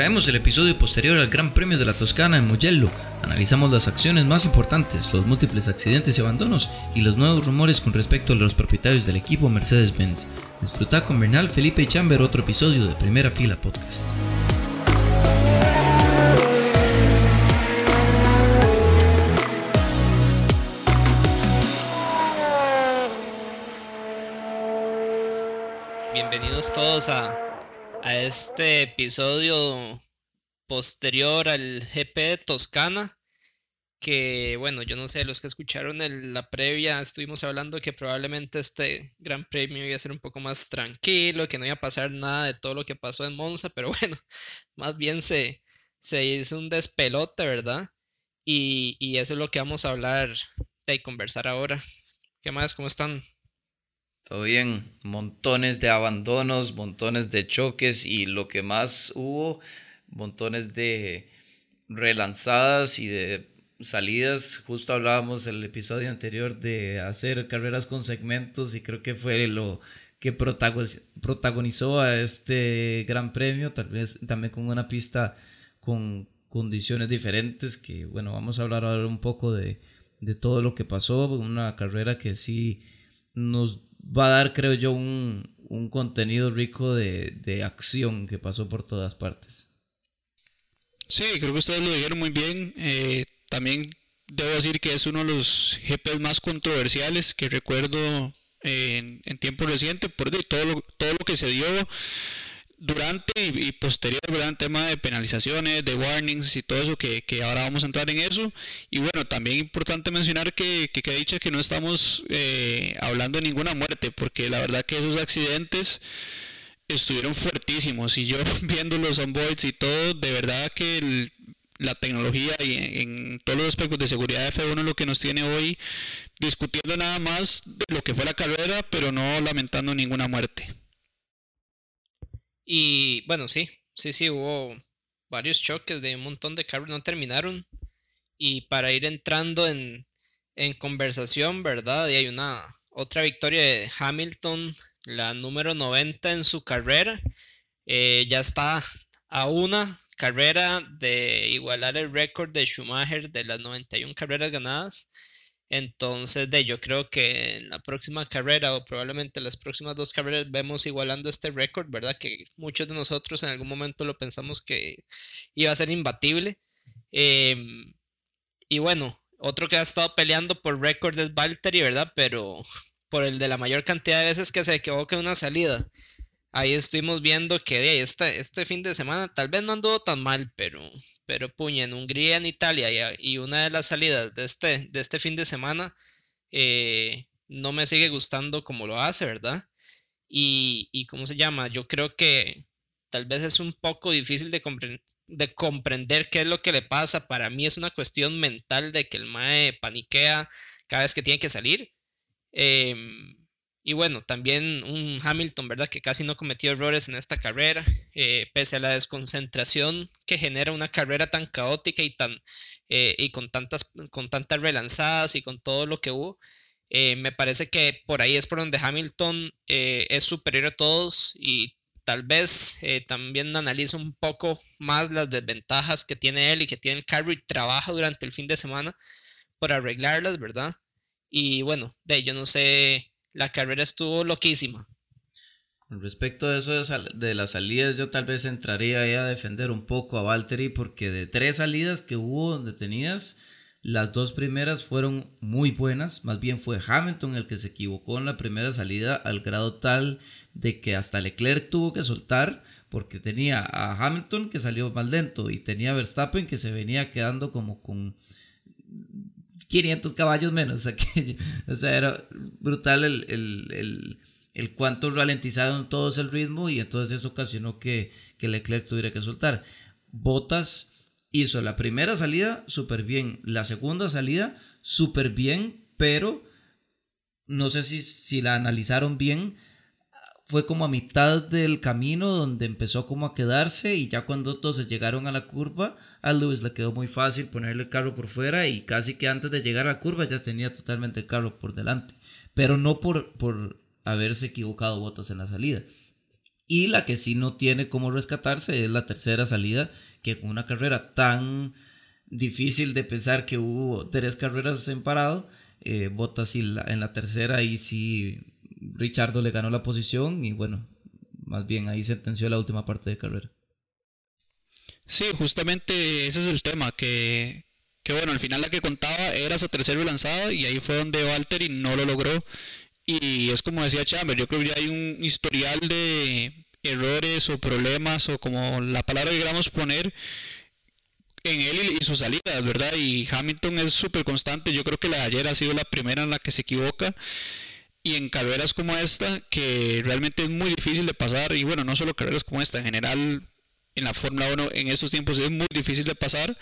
Traemos el episodio posterior al Gran Premio de la Toscana en Mugello. Analizamos las acciones más importantes, los múltiples accidentes y abandonos y los nuevos rumores con respecto a los propietarios del equipo Mercedes-Benz. Disfruta con Bernal, Felipe y Chamber otro episodio de Primera Fila Podcast. Bienvenidos todos a a este episodio posterior al GP de Toscana. Que bueno, yo no sé, los que escucharon en la previa estuvimos hablando que probablemente este gran premio iba a ser un poco más tranquilo, que no iba a pasar nada de todo lo que pasó en Monza, pero bueno, más bien se, se hizo un despelote, ¿verdad? Y, y eso es lo que vamos a hablar y conversar ahora. ¿Qué más? ¿Cómo están? Todo bien, montones de abandonos, montones de choques y lo que más hubo, montones de relanzadas y de salidas. Justo hablábamos en el episodio anterior de hacer carreras con segmentos y creo que fue lo que protagonizó a este gran premio, tal vez también con una pista con condiciones diferentes, que bueno, vamos a hablar ahora un poco de, de todo lo que pasó, una carrera que sí nos va a dar, creo yo, un, contenido rico de, acción que pasó por todas partes. Sí, creo que ustedes lo dijeron muy bien. Eh, también debo decir que es uno de los GPs más controversiales que recuerdo en, en tiempo reciente por todo lo, todo lo que se dio durante y, posterior, ¿verdad? tema de penalizaciones, de warnings y todo eso, que, ahora vamos a entrar en eso. Y bueno, también importante mencionar que, que, que dicho que no estamos eh, hablando de ninguna muerte, porque la verdad que esos accidentes estuvieron fuertísimos. Y yo viendo los onboards y todo, de verdad que la tecnología y en, todos los aspectos de seguridad de F1 es lo que nos tiene hoy discutiendo nada más de lo que fue la carrera, pero no lamentando ninguna muerte. Y bueno, sí, sí, sí, hubo varios choques de un montón de carros, no terminaron. Y para ir entrando en, en conversación, ¿verdad? Y hay una otra victoria de Hamilton, la número 90 en su carrera. Eh, ya está a una carrera de igualar el récord de Schumacher de las 91 carreras ganadas. Entonces, de, yo creo que en la próxima carrera o probablemente las próximas dos carreras vemos igualando este récord, ¿verdad? Que muchos de nosotros en algún momento lo pensamos que iba a ser imbatible. Em, y bueno, otro que ha estado peleando por récord es Valtteri, ¿verdad? Pero por el de la mayor cantidad de veces que se equivoca en una salida. Ahí estuvimos viendo que este, este fin de semana tal vez no anduvo tan mal, pero pero puña, en Hungría, en Italia y, una de las salidas de este, de este fin de semana eh, no me sigue gustando como lo hace, ¿verdad? Y, y, ¿cómo se llama? Yo creo que tal vez es un poco difícil de, de comprender qué es lo que le pasa. Para mí es una cuestión mental de que el MAE paniquea cada vez que tiene que salir. Em, y bueno, también un Hamilton, ¿verdad? Que casi no cometió errores en esta carrera, eh, pese a la desconcentración que genera una carrera tan caótica y, tan, eh, y con, tantas, con tantas relanzadas y con todo lo que hubo. Eh, me parece que por ahí es por donde Hamilton es superior a todos y tal vez también analiza un poco más las desventajas que tiene él y que tiene el carro y trabaja durante el fin de semana por arreglarlas, ¿verdad? Y bueno, de yo no sé la carrera estuvo loquísima. Con respecto a eso de, las salidas, yo tal vez entraría ahí a defender un poco a Valtteri porque de tres salidas que hubo detenidas, las dos primeras fueron muy buenas, más bien fue Hamilton el que se equivocó en la primera salida al grado tal de que hasta Leclerc tuvo que soltar porque tenía a Hamilton que salió más lento y tenía a Verstappen que se venía quedando como con 500 caballos menos. O sea, era brutal el, el, el, cuánto ralentizaron todos el ritmo y entonces eso ocasionó que, que Leclerc tuviera que soltar. Bottas hizo la primera salida súper bien, la segunda salida súper bien, pero no sé si, si la analizaron bien fue como a mitad del camino donde empezó como a quedarse y ya cuando todos llegaron a la curva, a Lewis le quedó muy fácil ponerle el carro por fuera y casi que antes de llegar a la curva ya tenía totalmente el carro por delante, pero no por, por haberse equivocado botas en la salida. Y la que sí no tiene cómo rescatarse es la tercera salida, que con una carrera tan difícil de pensar que hubo tres carreras en parado, eh, Bottas en la tercera y sí Richardo le ganó la posición y bueno, más bien ahí sentenció la última parte de carrera. Sí, justamente ese es el tema, que, que bueno, al final la que contaba era su tercera lanzada y ahí fue donde Valtteri no lo logró. Y es como decía Chamber, yo creo que hay un historial de errores o problemas o como la palabra que queramos poner en él y sus salidas, ¿verdad? Y Hamilton es súper constante, yo creo que la de ayer ha sido la primera en la que se equivoca y en carreras como esta que realmente es muy difícil de pasar y bueno, no solo carreras como esta, en general en la Fórmula 1 en esos tiempos es muy difícil de pasar.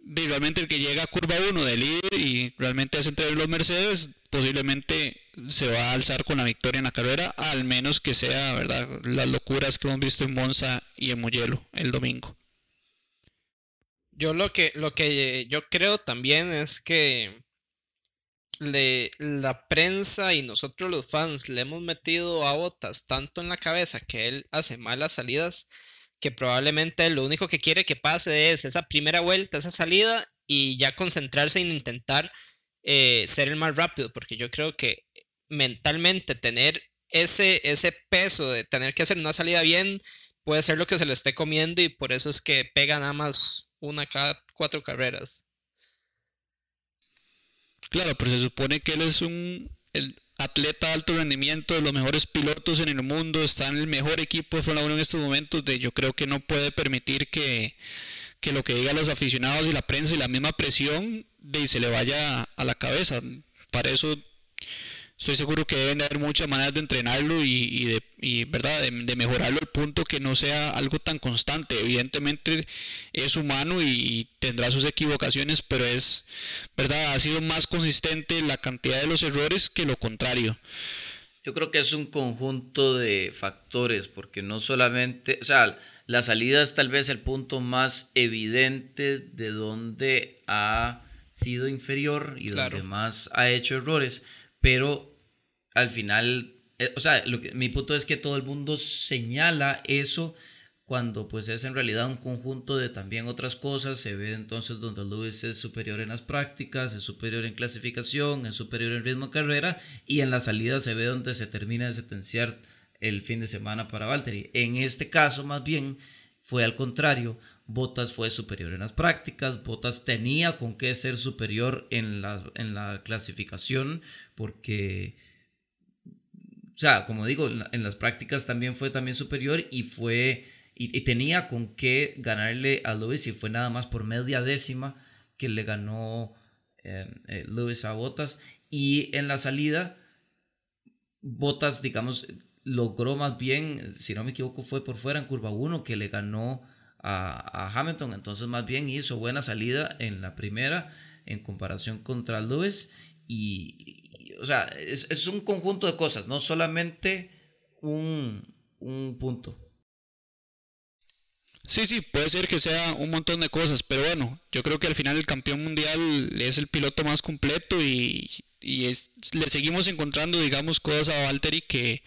De realmente el que llega a curva 1 de líder y realmente hace entre los Mercedes, posiblemente se va a alzar con la victoria en la carrera, al menos que sea, ¿verdad? Las locuras que hemos visto en Monza y en Mugello el domingo. Yo lo que, lo que yo creo también es que le, la prensa y nosotros los fans le hemos metido a Botas tanto en la cabeza que él hace malas salidas que probablemente lo único que quiere que pase es esa primera vuelta, esa salida y ya concentrarse en intentar eh, ser el más rápido, porque yo creo que mentalmente tener ese, ese peso de tener que hacer una salida bien puede ser lo que se le esté comiendo y por eso es que pega nada más una cada cuatro carreras. Claro, pero se supone que él es un atleta de alto rendimiento, de los mejores pilotos en el mundo, está en el mejor equipo de Fórmula 1 en estos momentos, de yo creo que no puede permitir que, que lo que digan los aficionados y la prensa y la misma presión de se le vaya a la cabeza. Para eso estoy seguro que deben de haber muchas maneras de entrenarlo y, de, y ¿verdad? De, mejorarlo al punto que no sea algo tan constante. Evidentemente es humano y, tendrá sus equivocaciones, pero es, ¿verdad? Ha sido más consistente la cantidad de los errores que lo contrario. Yo creo que es un conjunto de factores, porque no solamente, o sea, la salida es tal vez el punto más evidente de donde ha sido inferior y donde más ha hecho errores, pero al final, eh, o sea, lo que, mi punto es que todo el mundo señala eso cuando pues es en realidad un conjunto de también otras cosas, se ve entonces donde Lewis es superior en las prácticas, es superior en clasificación, es superior en ritmo de carrera y en la salida se ve donde se termina de sentenciar el fin de semana para Valtteri. En este caso más bien fue al contrario, Bottas fue superior en las prácticas, Bottas tenía con qué ser superior en la, en la clasificación porque, o sea, como digo, en, las prácticas también fue también superior y fue, y, tenía con qué ganarle a Lewis y fue nada más por media décima que le ganó eh, eh, Lewis a Bottas y en la salida Bottas, digamos, logró más bien, si no me equivoco, fue por fuera en curva 1 que le ganó a, Hamilton. Entonces, más bien hizo buena salida en la primera en comparación contra Lewis. Y, o sea, es, un conjunto de cosas, no solamente un, un punto. Sí, sí, puede ser que sea un montón de cosas, pero bueno, yo creo que al final el campeón mundial es el piloto más completo y, y le seguimos encontrando, digamos, cosas a Valtteri que,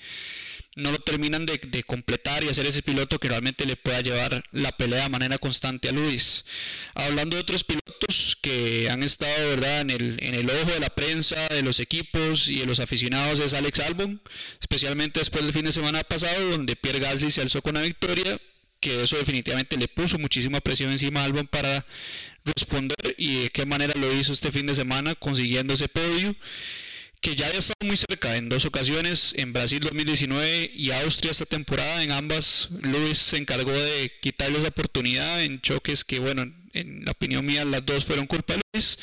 no lo terminan de, completar y hacer ese piloto que realmente le pueda llevar la pelea de manera constante a Luis. Hablando de otros pilotos que han estado ¿verdad? En, el, en el ojo de la prensa, de los equipos y de los aficionados es Alex Albon, especialmente después del fin de semana pasado donde Pierre Gasly se alzó con la victoria, que eso definitivamente le puso muchísima presión encima a Albon para responder y de qué manera lo hizo este fin de semana consiguiendo ese podio que ya había estado muy cerca en dos ocasiones, en Brasil 2019 y Austria esta temporada. En ambas, Luis se encargó de quitarle esa oportunidad en choques que, bueno, en la opinión mía, las dos fueron culpa de Luis.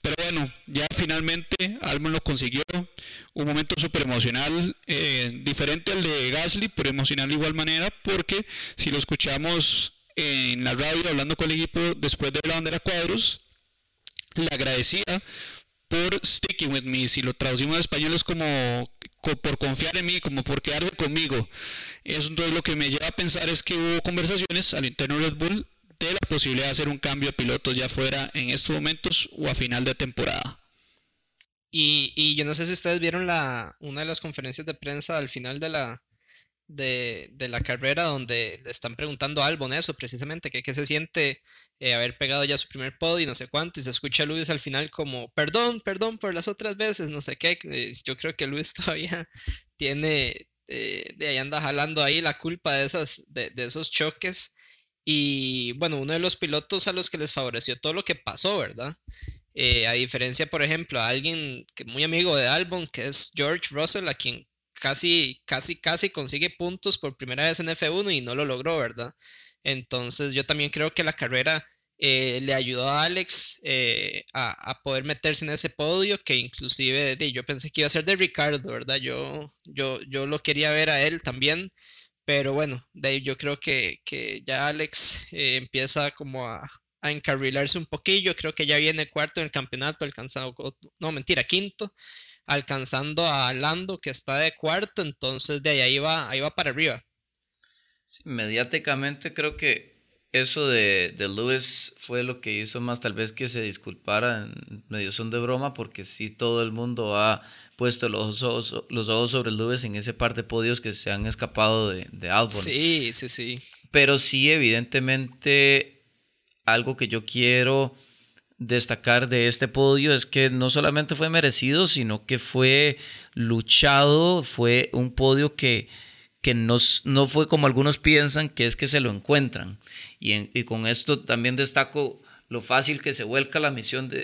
Pero bueno, ya finalmente Albon lo consiguió. Un momento súper emocional, eh, diferente al de Gasly, pero emocional de igual manera, porque si lo escuchamos en la radio hablando con el equipo después de la bandera cuadros, le agradecía por sticking with me. Si lo traducimos a español es como por confiar en mí, como por quedarse conmigo. Eso entonces lo que me lleva a pensar es que hubo conversaciones al interno de Red Bull de la posibilidad de hacer un cambio de pilotos ya fuera en estos momentos o a final de temporada. Y, y yo no sé si ustedes vieron la, una de las conferencias de prensa al final de la, de, la carrera donde le están preguntando a Albon eso precisamente, que qué se siente eh, haber pegado ya su primer podio y no sé cuánto, y se escucha a Luis al final como, perdón, perdón por las otras veces, no sé qué, eh, yo creo que Luis todavía tiene, eh, de ahí anda jalando ahí la culpa de, esas, de, de esos choques. Y bueno, uno de los pilotos a los que les favoreció todo lo que pasó, ¿verdad? a diferencia, por ejemplo, a alguien que muy amigo de Albon, que es George Russell, a quien casi, casi, casi consigue puntos por primera vez en F1 y no lo logró, ¿verdad? Entonces yo también creo que la carrera eh, le ayudó a Alex eh, a, poder meterse en ese podio que inclusive yo pensé que iba a ser de Ricardo, ¿verdad? Yo, yo, yo lo quería ver a él también, pero bueno, de yo creo que, ya Alex eh, empieza como a, a encarrilarse un poquillo, creo que ya viene cuarto en el campeonato, alcanzado, no mentira, quinto, alcanzando a Lando que está de cuarto, entonces de ahí va, ahí va para arriba. mediáticamente creo que eso de, de, Lewis fue lo que hizo más tal vez que se disculpara en medio son de broma porque sí todo el mundo ha puesto los ojos, los ojos sobre Lewis en ese par de podios que se han escapado de, de Albon. Sí, sí, sí. Pero sí, evidentemente, algo que yo quiero destacar de este podio es que no solamente fue merecido, sino que fue luchado, fue un podio que, que no, fue como algunos piensan, que es que se lo encuentran. Y, y con esto también destaco lo fácil que se vuelca la,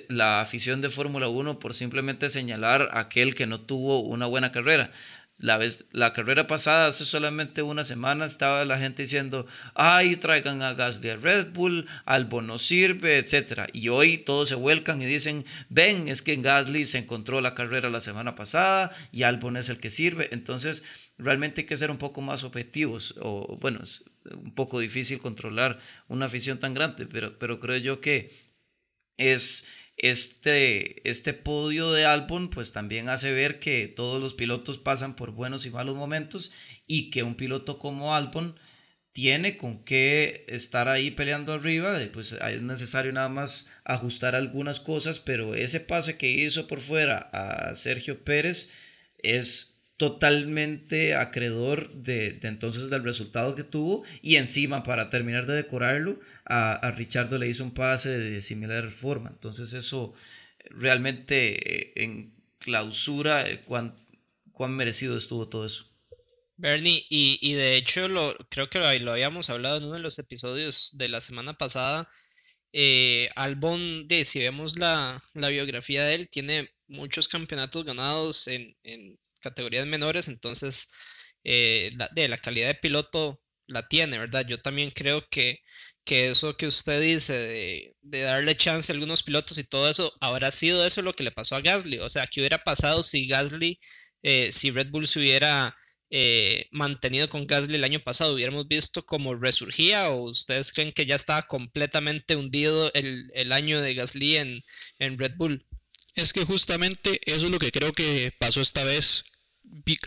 la afición de Fórmula 1 por simplemente señalar a aquel que no tuvo una buena carrera. La, vez, la carrera pasada, hace solamente una semana, estaba la gente diciendo, ay, traigan a gas de Red Bull, Albon no sirve, etc. Y hoy todos se vuelcan y dicen, ven, es que en Gasly se encontró la carrera la semana pasada y Albon es el que sirve. Entonces, realmente hay que ser un poco más objetivos. O bueno, es un poco difícil controlar una afición tan grande, pero, pero creo yo que es este, este podio de Albon pues también hace ver que todos los pilotos pasan por buenos y malos momentos y que un piloto como Albon tiene con qué estar ahí peleando arriba, pues es necesario nada más ajustar algunas cosas, pero ese pase que hizo por fuera a Sergio Pérez es totalmente acreedor de, entonces del resultado que tuvo y encima para terminar de decorarlo a, a Richardo le hizo un pase de similar forma entonces eso realmente eh, en clausura eh, cuán, cuán merecido estuvo todo eso Bernie, y, y, de hecho lo, creo que lo, habíamos hablado en uno de los episodios de la semana pasada. Eh, Albon, de, si vemos la, la, biografía de él, tiene muchos campeonatos ganados en categorías menores, entonces eh, la, de la calidad de piloto la tiene, ¿verdad? Yo también creo que, que eso que usted dice de, darle chance a algunos pilotos y todo eso, habrá sido eso lo que le pasó a Gasly. O sea, ¿qué hubiera pasado si Gasly, eh, si Red Bull se hubiera eh, mantenido con Gasly el año pasado? ¿Hubiéramos visto cómo resurgía o ustedes creen que ya estaba completamente hundido el, el año de Gasly en, en Red Bull? Es que justamente eso es lo que creo que pasó esta vez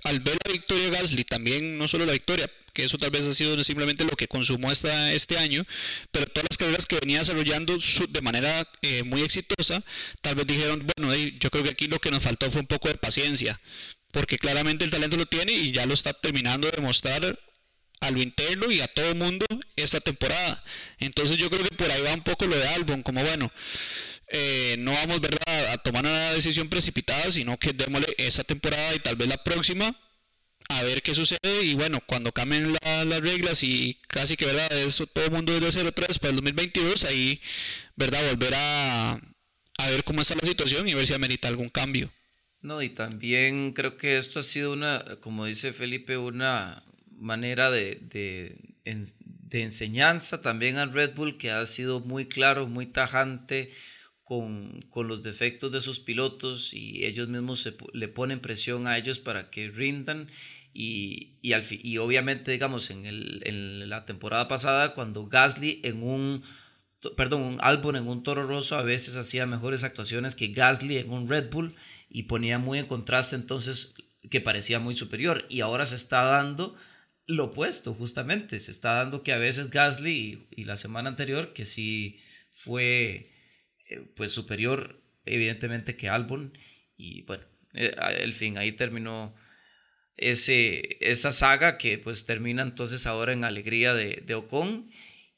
al ver la victoria Gasly, también no solo la victoria, que eso tal vez ha sido simplemente lo que consumó esta, este año, pero todas las carreras que venía desarrollando de manera eh, muy exitosa, tal vez dijeron, bueno, yo creo que aquí lo que nos faltó fue un poco de paciencia, porque claramente el talento lo tiene y ya lo está terminando de demostrar a lo interno y a todo el mundo esta temporada. Entonces yo creo que por ahí va un poco lo de Albon, como bueno, eh, no vamos ¿verdad? a tomar una decisión precipitada, sino que démosle esa temporada y tal vez la próxima a ver qué sucede y bueno, cuando cambien las reglas y casi que verdad eso todo el mundo otra vez para el 2022, ahí verdad volver a, a ver cómo está la situación y ver si amerita algún cambio. No, y también creo que esto ha sido una, como dice Felipe, una manera de, de, de enseñanza también al Red Bull que ha sido muy claro, muy tajante, con, con, los defectos de sus pilotos y ellos mismos se, le ponen presión a ellos para que rindan y, y, al, y obviamente digamos en, el, en, la temporada pasada cuando Gasly en un perdón un Albon en un Toro Rosso a veces hacía mejores actuaciones que Gasly en un Red Bull y ponía muy en contraste entonces que parecía muy superior. Y ahora se está dando lo opuesto justamente. Se está dando que a veces Gasly y, la semana anterior que sí fue pues superior evidentemente que Albon y bueno, el eh, fin, ahí terminó ese, esa saga que pues termina entonces ahora en alegría de, de Ocon.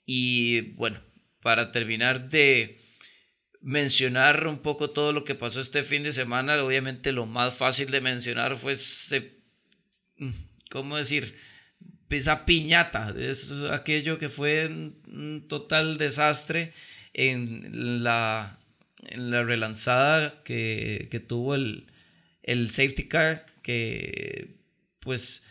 Y bueno, para terminar de mencionar un poco todo lo que pasó este fin de semana, obviamente lo más fácil de mencionar fue ese, mm, ¿cómo decir? Esa piñata, es aquello que fue un total desastre en la, en la relanzada que, que tuvo el, el safety car, que pues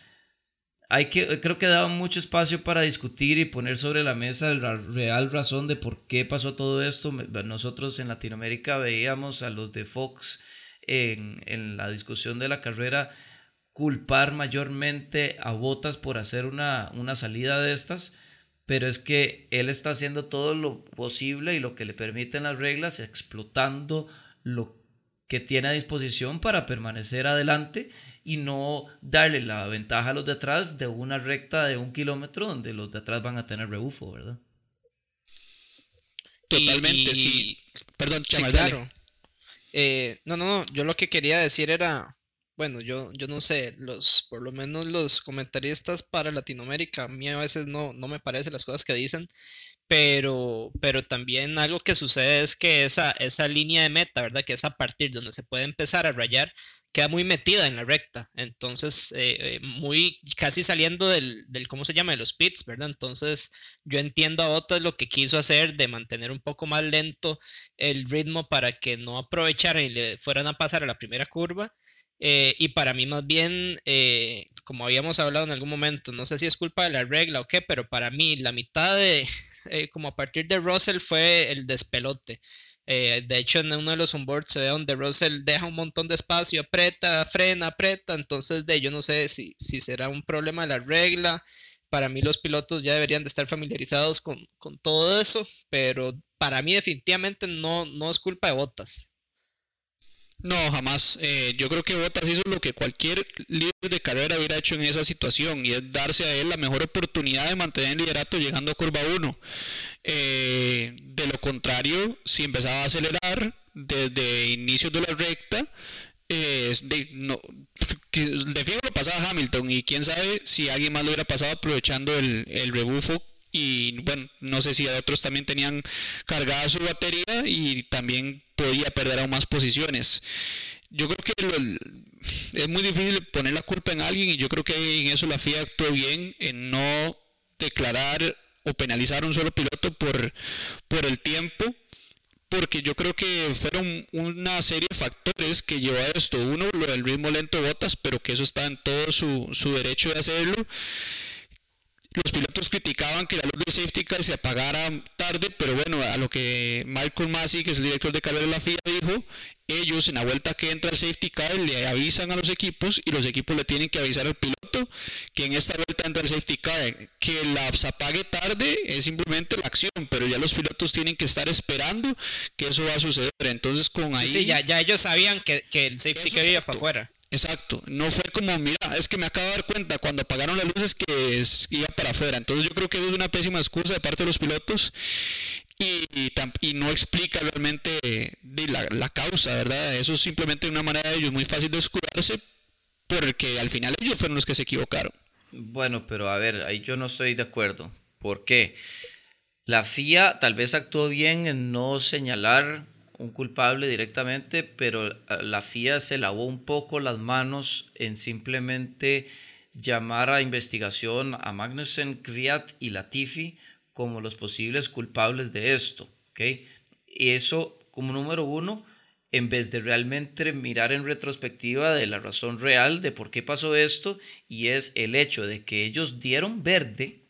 hay que, creo que daba mucho espacio para discutir y poner sobre la mesa la real razón de por qué pasó todo esto. Nosotros en Latinoamérica veíamos a los de Fox en, en la discusión de la carrera culpar mayormente a Botas por hacer una, una salida de estas, pero es que él está haciendo todo lo posible y lo que le permiten las reglas, explotando lo que tiene a disposición para permanecer adelante y no darle la ventaja a los de atrás de una recta de un kilómetro donde los de atrás van a tener rebufo, ¿verdad? Totalmente, sí. Perdón, sí, claro. Eh, no, no, no, yo lo que quería decir era, bueno, yo, yo no sé, los, por lo menos los comentaristas para Latinoamérica, a mí a veces no, no me parecen las cosas que dicen, pero, pero también algo que sucede es que esa, esa línea de meta, ¿verdad? Que es a partir donde se puede empezar a rayar, queda muy metida en la recta. Entonces, eh, eh, muy casi saliendo del, del, ¿cómo se llama? De los pits, ¿verdad? Entonces, yo entiendo a Bottas lo que quiso hacer de mantener un poco más lento el ritmo para que no aprovecharan y le fueran a pasar a la primera curva. Eh, y para mí más bien, como habíamos hablado en algún momento, no sé si es culpa de la regla o qué, pero para mí la mitad de, como a partir de Russell fue el despelote. Eh, de hecho, en uno de los onboards se ve donde Russell deja un montón de espacio, aprieta, frena, aprieta. Entonces, de yo no sé si, si será un problema de la regla. Para mí los pilotos ya deberían de estar familiarizados con, con todo eso, pero para mí definitivamente no, no es culpa de Botas. No, jamás. Eh, yo creo que Bottas hizo lo que cualquier líder de carrera hubiera hecho en esa situación y es darse a él la mejor oportunidad de mantener el liderato llegando a curva 1. Eh, de lo contrario, si empezaba a acelerar desde inicios de la recta, eh, de, no, de fijo lo pasaba Hamilton y quién sabe si alguien más lo hubiera pasado aprovechando el, el rebufo y bueno, no sé si otros también tenían cargada su batería y también podía perder aún más posiciones. Yo creo que es muy difícil poner la culpa en alguien y yo creo que en eso la FIA actuó bien en no declarar o penalizar a un solo piloto por, por el tiempo porque yo creo que fueron una serie de factores que llevó a esto. Uno, lo del ritmo lento de botas, pero que eso está en todo su, su derecho de hacerlo. Los pilotos criticaban que la luz de safety car se apagara tarde, pero bueno, a lo que Michael Massey, que es el director de carrera de la FIA, dijo, ellos en la vuelta que entra el safety car le avisan a los equipos y los equipos le tienen que avisar al piloto que en esta vuelta entra el safety car. Que la apague tarde es simplemente la acción, pero ya los pilotos tienen que estar esperando que eso va a suceder. Entonces con ahí... Sí, ya, ya ellos sabían que, que el safety car iba para afuera. Exacto, no fue como, mira, es que me acabo de dar cuenta cuando apagaron las luces que iba para afuera. Entonces yo creo que es una pésima excusa de parte de los pilotos y, no explica realmente la, la, causa, ¿verdad? Eso es simplemente una manera de ellos muy fácil de escudarse porque al final ellos fueron los que se equivocaron. Bueno, pero a ver, ahí yo no estoy de acuerdo. ¿Por qué? La FIA tal vez actuó bien en no señalar un culpable directamente, pero la FIA se lavó un poco las manos en simplemente llamar a investigación a Magnussen, Kvyat y Latifi como los posibles culpables de esto. ¿okay? Y eso como número uno, en vez de realmente mirar en retrospectiva de la razón real de por qué pasó esto, y es el hecho de que ellos dieron verde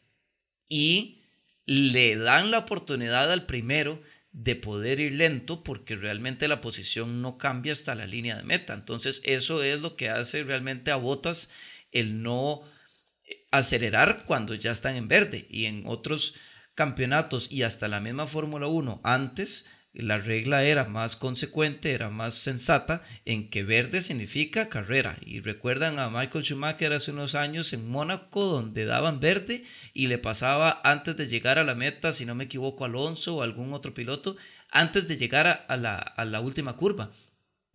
y le dan la oportunidad al primero de poder ir lento porque realmente la posición no cambia hasta la línea de meta. Entonces eso es lo que hace realmente a Botas el no eh, acelerar cuando ya están en verde y en otros campeonatos y hasta la misma Fórmula 1 antes la regla era más consecuente, era más sensata en que verde significa carrera. Y recuerdan a Michael Schumacher hace unos años en Mónaco donde daban verde y le pasaba antes de llegar a la meta, si no me equivoco, Alonso o algún otro piloto, antes de llegar a, la, a la última curva.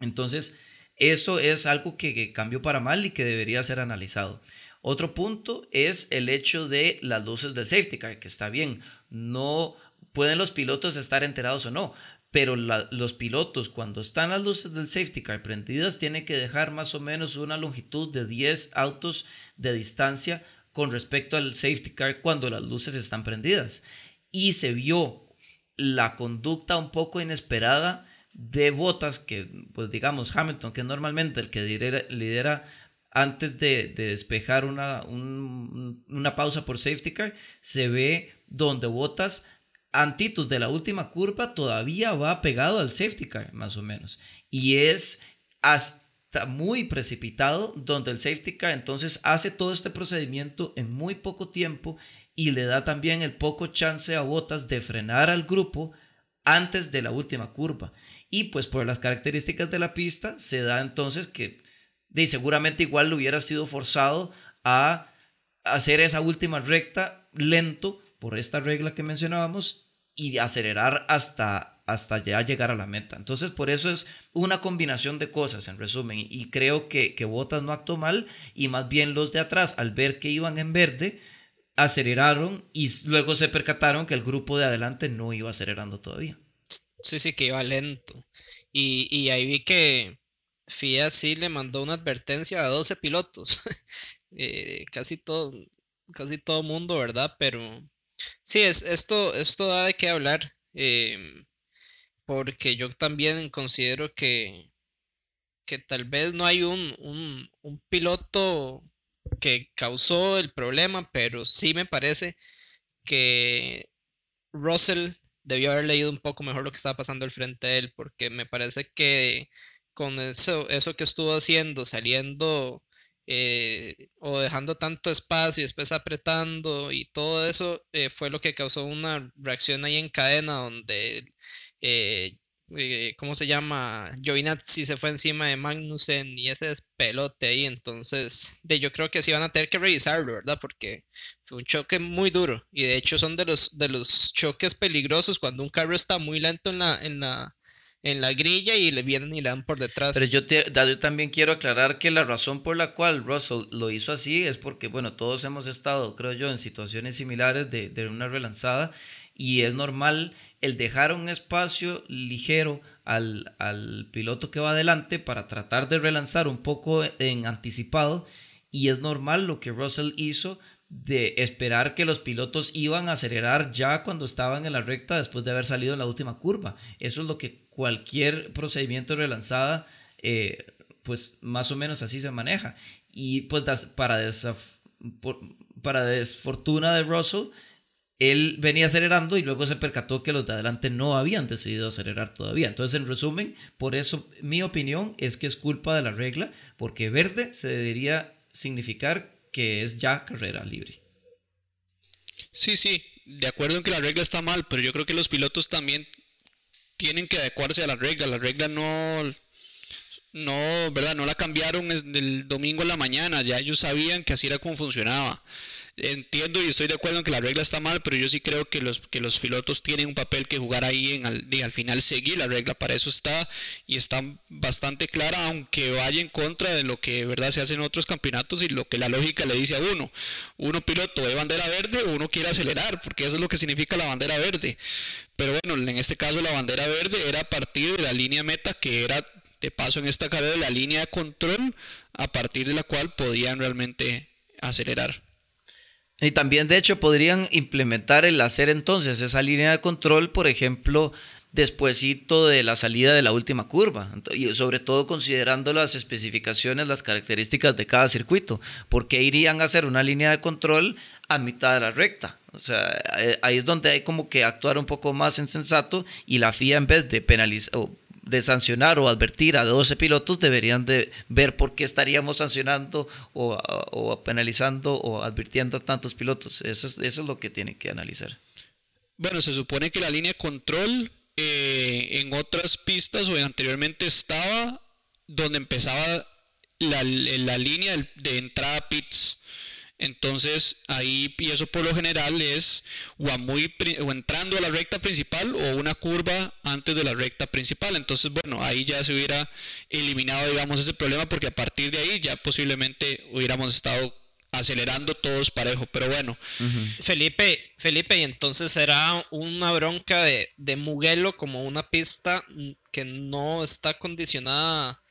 Entonces, eso es algo que, cambió para mal y que debería ser analizado. Otro punto es el hecho de las luces del safety car, que está bien, no pueden los pilotos estar enterados o no, pero los pilotos cuando están las luces del safety car prendidas tienen que dejar más o menos una longitud de 10 autos de distancia con respecto al safety car cuando las luces están prendidas. Y se vio la conducta un poco inesperada de botas que, pues digamos, Hamilton, que normalmente el que lidera, antes de, despejar una, una pausa por safety car, se ve donde botas antitos de la última curva todavía va pegado al safety car, más o menos. Y es hasta muy precipitado, donde el safety car entonces hace todo este procedimiento en muy poco tiempo y le da también el poco chance a Botas de frenar al grupo antes de la última curva. Y pues por las características de la pista se da entonces que de, seguramente igual le hubiera sido forzado a hacer esa última recta lento por esta regla que mencionábamos y acelerar hasta, hasta ya llegar a la meta. Entonces, por eso es una combinación de cosas, en resumen. Y creo que, que Botas no actuó mal y más bien los de atrás, al ver que iban en verde, aceleraron y luego se percataron que el grupo de adelante no iba acelerando todavía. Sí, sí, que iba lento. Y, ahí vi que FIA sí le mandó una advertencia a 12 pilotos. Eh, casi todo, casi todo mundo, ¿verdad? Pero sí, es, esto, esto da de qué hablar. Em, porque yo también considero que, que tal vez no hay un, un, un piloto que causó el problema, pero sí me parece que Russell debió haber leído un poco mejor lo que estaba pasando al frente de él, porque me parece que con eso, eso que estuvo haciendo, saliendo eh, o dejando tanto espacio y después apretando y todo eso eh, fue lo que causó una reacción ahí en cadena donde eh, ¿cómo se llama? Giovinazzi se fue encima de Magnussen y ese pelote ahí, entonces de, yo creo que sí van a tener que revisarlo, ¿verdad? Porque fue un choque muy duro y de hecho son de los, de los choques peligrosos cuando un carro está muy lento en la, en la, en la grilla y le vienen y le dan por detrás. Pero yo, yo también quiero aclarar que la razón por la cual Russell lo hizo así es porque, bueno, todos hemos estado, creo yo, en situaciones similares de, de una relanzada y es normal el dejar un espacio ligero al, al, piloto que va adelante para tratar de relanzar un poco en anticipado y es normal lo que Russell hizo de esperar que los pilotos iban a acelerar ya cuando estaban en la recta después de haber salido en la última curva. Eso es lo que cualquier procedimiento relanzada, eh, pues más o menos así se maneja. Y pues para, para desfortuna de Russell, él venía acelerando y luego se percató que los de adelante no habían decidido acelerar todavía. Entonces, en resumen, por eso mi opinión es que es culpa de la regla, porque verde se debería significar que es ya carrera libre. Sí, sí, de acuerdo en que la regla está mal, pero yo creo que los pilotos también tienen que adecuarse a la regla. La regla no, no, ¿verdad? No la cambiaron el domingo en la mañana, ya ellos sabían que así era como funcionaba entiendo y estoy de acuerdo en que la regla está mal, pero yo sí creo que los, que los pilotos tienen un papel que jugar ahí en al, al final seguir la regla. Para eso está y está bastante clara, aunque vaya en contra de lo que verdad se hace en otros campeonatos y lo que la lógica le dice a uno. Uno piloto de bandera verde, uno quiere acelerar, porque eso es lo que significa la bandera verde. Pero bueno, en este caso la bandera verde era a partir de la línea meta que era de paso en esta carrera la línea de control a partir de la cual podían realmente acelerar. Y también, de hecho, podrían implementar el hacer entonces esa línea de control, por ejemplo, despuesito de la salida de la última curva, y sobre todo considerando las especificaciones, las características de cada circuito, porque irían a hacer una línea de control a mitad de la recta. O sea, eh, ahí es donde hay como que actuar un poco más insensato y la FIA en vez de penalizar, de sancionar o advertir a 12 pilotos, deberían de ver por qué estaríamos sancionando o, penalizando o advirtiendo a tantos pilotos. Eso es, eso es lo que tienen que analizar. Bueno, se supone que la línea de control eh, en otras pistas o anteriormente estaba donde empezaba la, la línea de entrada pits. Entonces ahí, y eso por lo general es o, muy, o entrando a la recta principal o una curva antes de la recta principal. Entonces, bueno, ahí ya se hubiera eliminado, digamos, ese problema porque a partir de ahí ya posiblemente hubiéramos estado acelerando todos parejo, pero bueno. Felipe, Felipe, y entonces será una bronca de, de Mugello como una pista que no está condicionada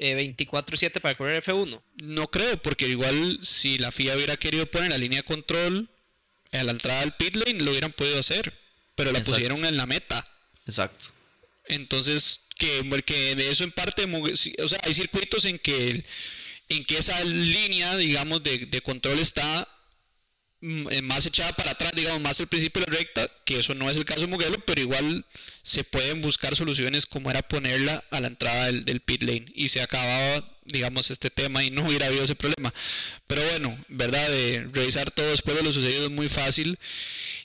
24-7 eh, para correr F1? No creo, porque igual si la FIA hubiera querido poner la línea de control a la entrada al pit lane, lo hubieran podido hacer, pero la pusieron en la meta. Exacto. Entonces, que, porque de eso en parte, o sea, hay circuitos en que, en que esa línea, digamos, de, de control está eh, más echada para atrás, digamos, más el principio de la recta, que eso no es el caso de Mugello, pero igual se pueden buscar soluciones como era ponerla a la entrada del, pit lane y se acababa, digamos, este tema y no hubiera habido ese problema. Pero bueno, ¿verdad? De revisar todo después de lo sucedido es muy fácil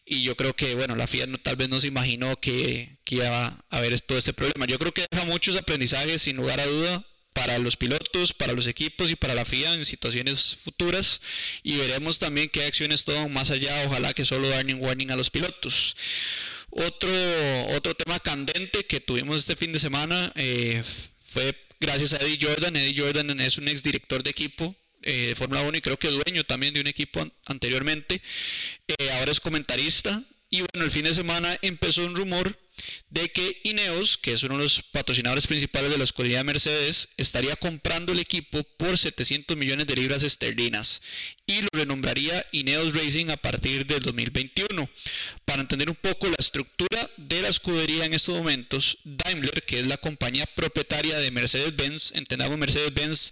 y yo creo que, bueno, la FIA no, tal vez no se imaginó que, que iba a haber todo este problema. Yo creo que deja muchos aprendizajes, sin lugar a duda, para los pilotos, para los equipos y para la FIA en situaciones futuras y veremos también qué acciones toman más allá, ojalá que solo un warning a los pilotos. Otro, otro tema candente que tuvimos este fin de semana eh, fue gracias a Eddie Jordan. Eddie Jordan es un ex director de equipo eh, de Fórmula 1 y creo que dueño también de un equipo anteriormente. Eh, ahora es comentarista. Y bueno, el fin de semana empezó un rumor de que Ineos, que es uno de los patrocinadores principales de la escudería Mercedes, estaría comprando el equipo por 700 millones de libras esterlinas y lo renombraría Ineos Racing a partir del 2021. Para entender un poco la estructura de la escudería en estos momentos, Daimler, que es la compañía propietaria de Mercedes-Benz, entendamos Mercedes-Benz,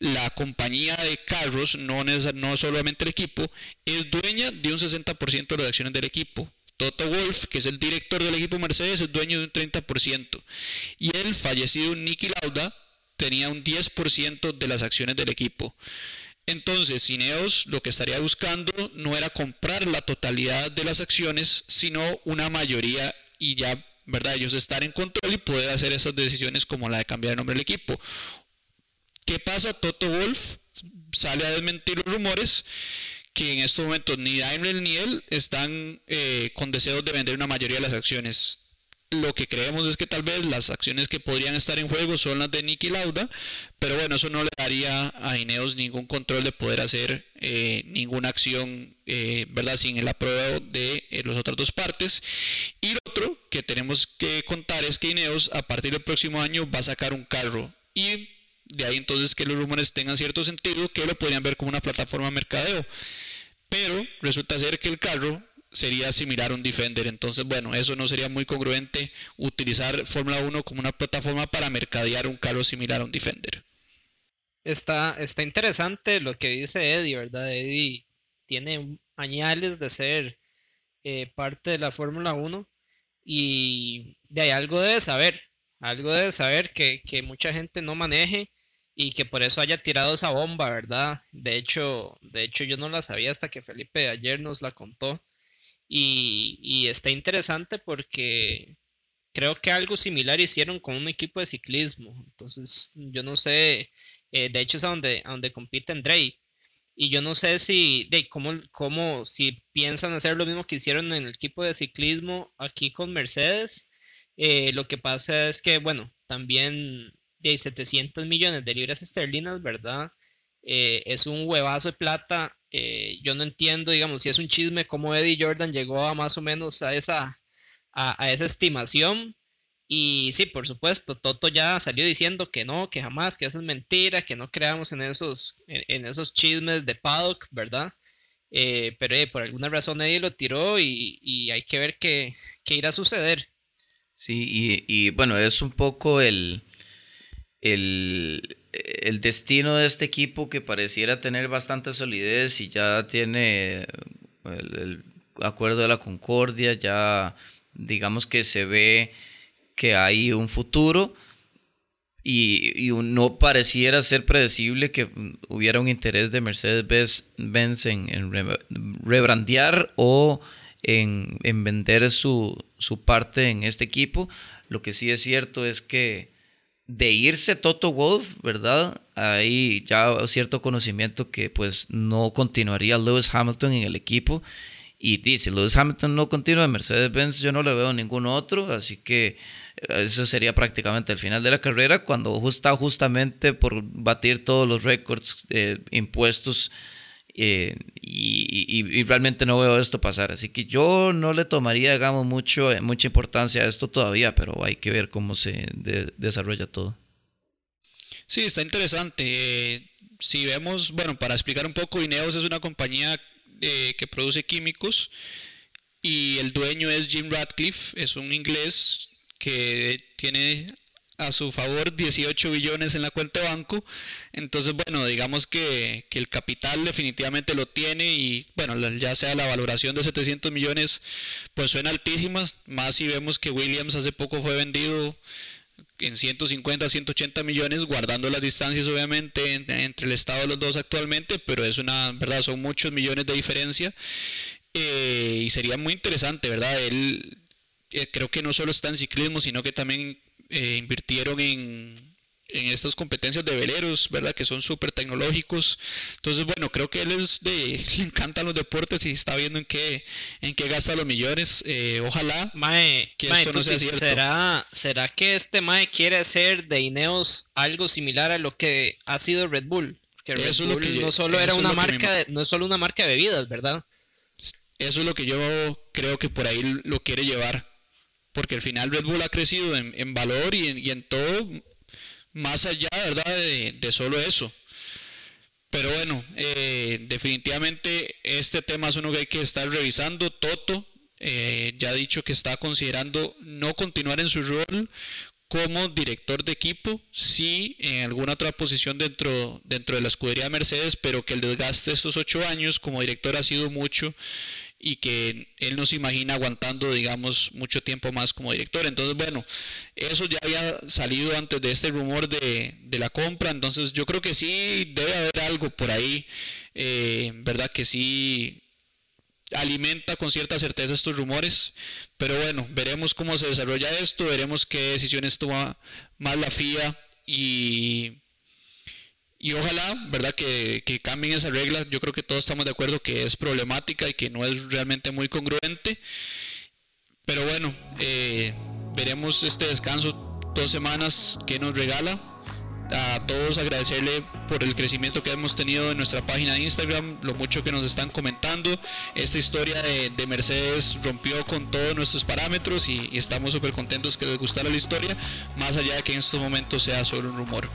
la compañía de carros, no, no solamente el equipo, es dueña de un 60% de las acciones del equipo. Toto Wolf, que es el director del equipo Mercedes, es dueño de un 30%. Y el fallecido Nicky Lauda tenía un 10% de las acciones del equipo. Entonces, Cineos lo que estaría buscando no era comprar la totalidad de las acciones, sino una mayoría y ya, ¿verdad? Ellos estar en control y poder hacer esas decisiones como la de cambiar el nombre del equipo. ¿Qué pasa? Toto Wolf sale a desmentir los rumores que en estos momentos ni Daimler ni él están eh, con deseos de vender una mayoría de las acciones. Lo que creemos es que tal vez las acciones que podrían estar en juego son las de Nicky Lauda, pero bueno, eso no le daría a Ineos ningún control de poder hacer eh, ninguna acción, eh, ¿verdad? Sin el apruebo de las otras dos partes. Y lo otro que tenemos que contar es que Ineos a partir del próximo año va a sacar un carro y de ahí entonces que los rumores tengan cierto sentido, que lo podrían ver como una plataforma de mercadeo. Pero resulta ser que el carro sería similar a un Defender. Entonces, bueno, eso no sería muy congruente utilizar Fórmula 1 como una plataforma para mercadear un carro similar a un Defender. Está, está interesante lo que dice Eddie, ¿verdad? Eddie tiene añales de ser eh, parte de la Fórmula 1 y de ahí algo debe saber, algo debe saber que, que mucha gente no maneje y que por eso haya tirado esa bomba, ¿verdad? De hecho, de hecho yo no la sabía hasta que Felipe ayer nos la contó. Y, está interesante porque creo que algo similar hicieron con un equipo de ciclismo. Entonces, yo no sé, eh, de hecho es a donde, a donde compite Andrei. Y yo no sé si, de cómo, si piensan hacer lo mismo que hicieron en el equipo de ciclismo aquí con Mercedes. Eh, lo que pasa es que, bueno, también de 700 millones de libras esterlinas, ¿verdad? Eh, es un huevazo de plata. Eh, yo no entiendo, digamos, si es un chisme cómo Eddie Jordan llegó a más o menos a esa, a, esa estimación. Y sí, por supuesto, Toto ya salió diciendo que no, que jamás, que eso es mentira, que no creamos en esos, en, esos chismes de paddock, ¿verdad? Eh, pero por alguna razón Eddie lo tiró y, hay que ver qué, qué, irá a suceder. Sí, y, y bueno, es un poco el, el, el, destino de este equipo que pareciera tener bastante solidez y ya tiene el, acuerdo de la concordia, ya digamos que se ve que hay un futuro y, no pareciera ser predecible que hubiera un interés de Mercedes-Benz en, rebrandear o en, vender su, su parte en este equipo. Lo que sí es cierto es que de irse Toto Wolf, ¿verdad? Hay ya cierto conocimiento que pues no continuaría Lewis Hamilton en el equipo. Y dice, Lewis Hamilton no continúa en Mercedes-Benz, yo no le veo ningún otro, así que eh, eso sería prácticamente el final de la carrera cuando está justamente por batir todos los récords eh, impuestos eh, y, realmente no veo esto pasar. Así que yo no le tomaría, digamos, mucho, mucha importancia a esto todavía, pero hay que ver cómo se desarrolla todo. Sí, está interesante. si vemos, bueno, para explicar un poco, Ineos es una compañía que produce químicos y el dueño es Jim Radcliffe, es un inglés que tiene a su favor 18 billones en la cuenta de banco. Entonces, bueno, digamos que, el capital definitivamente lo tiene y, bueno, ya sea la valoración de 700 millones, pues suena altísimas, más si vemos que Williams hace poco fue vendido en 150, 180 millones, guardando las distancias obviamente entre el estado de los dos actualmente, pero es una, verdad, son muchos millones de diferencia. Eh, y sería muy interesante, ¿verdad? Él eh, creo que no solo está en ciclismo, sino que también eh, invirtieron en, en estas competencias de veleros, ¿verdad? Que son súper tecnológicos. Entonces, bueno, creo que él es de, le encantan los deportes y está viendo en qué, en qué gasta los millones. Eh, ojalá que esto no sea cierto. ¿será, ¿Será que este Mae quiere hacer de Ineos algo similar a lo que ha sido Red Bull? Que Red Bull no solo era una marca, de, no es solo una marca de bebidas, ¿verdad? Eso es lo que yo creo que por ahí lo quiere llevar porque al final Red Bull ha crecido en, valor y en, todo, más allá, ¿verdad?, de, solo eso. Pero bueno, eh, definitivamente este tema es uno que hay que estar revisando. Toto eh, ya ha dicho que está considerando no continuar en su rol como director de equipo, sí en alguna otra posición dentro, dentro de la escudería Mercedes, pero que el desgaste de estos ocho años como director ha sido mucho y que él no se imagina aguantando, digamos, mucho tiempo más como director. Entonces, bueno, eso ya había salido antes de este rumor de, la compra, entonces yo creo que sí debe haber algo por ahí, eh, ¿verdad? Que sí alimenta con cierta certeza estos rumores, pero bueno, veremos cómo se desarrolla esto, veremos qué decisiones toma más la FIA y y ojalá, ¿verdad?, que, cambien esa regla. Yo creo que todos estamos de acuerdo que es problemática y que no es realmente muy congruente. Pero bueno, eh, veremos este descanso dos semanas que nos regala. A todos agradecerle por el crecimiento que hemos tenido en nuestra página de Instagram, lo mucho que nos están comentando. Esta historia de, Mercedes rompió con todos nuestros parámetros y, y estamos súper contentos que les gustara la historia, más allá de que en estos momentos sea solo un rumor.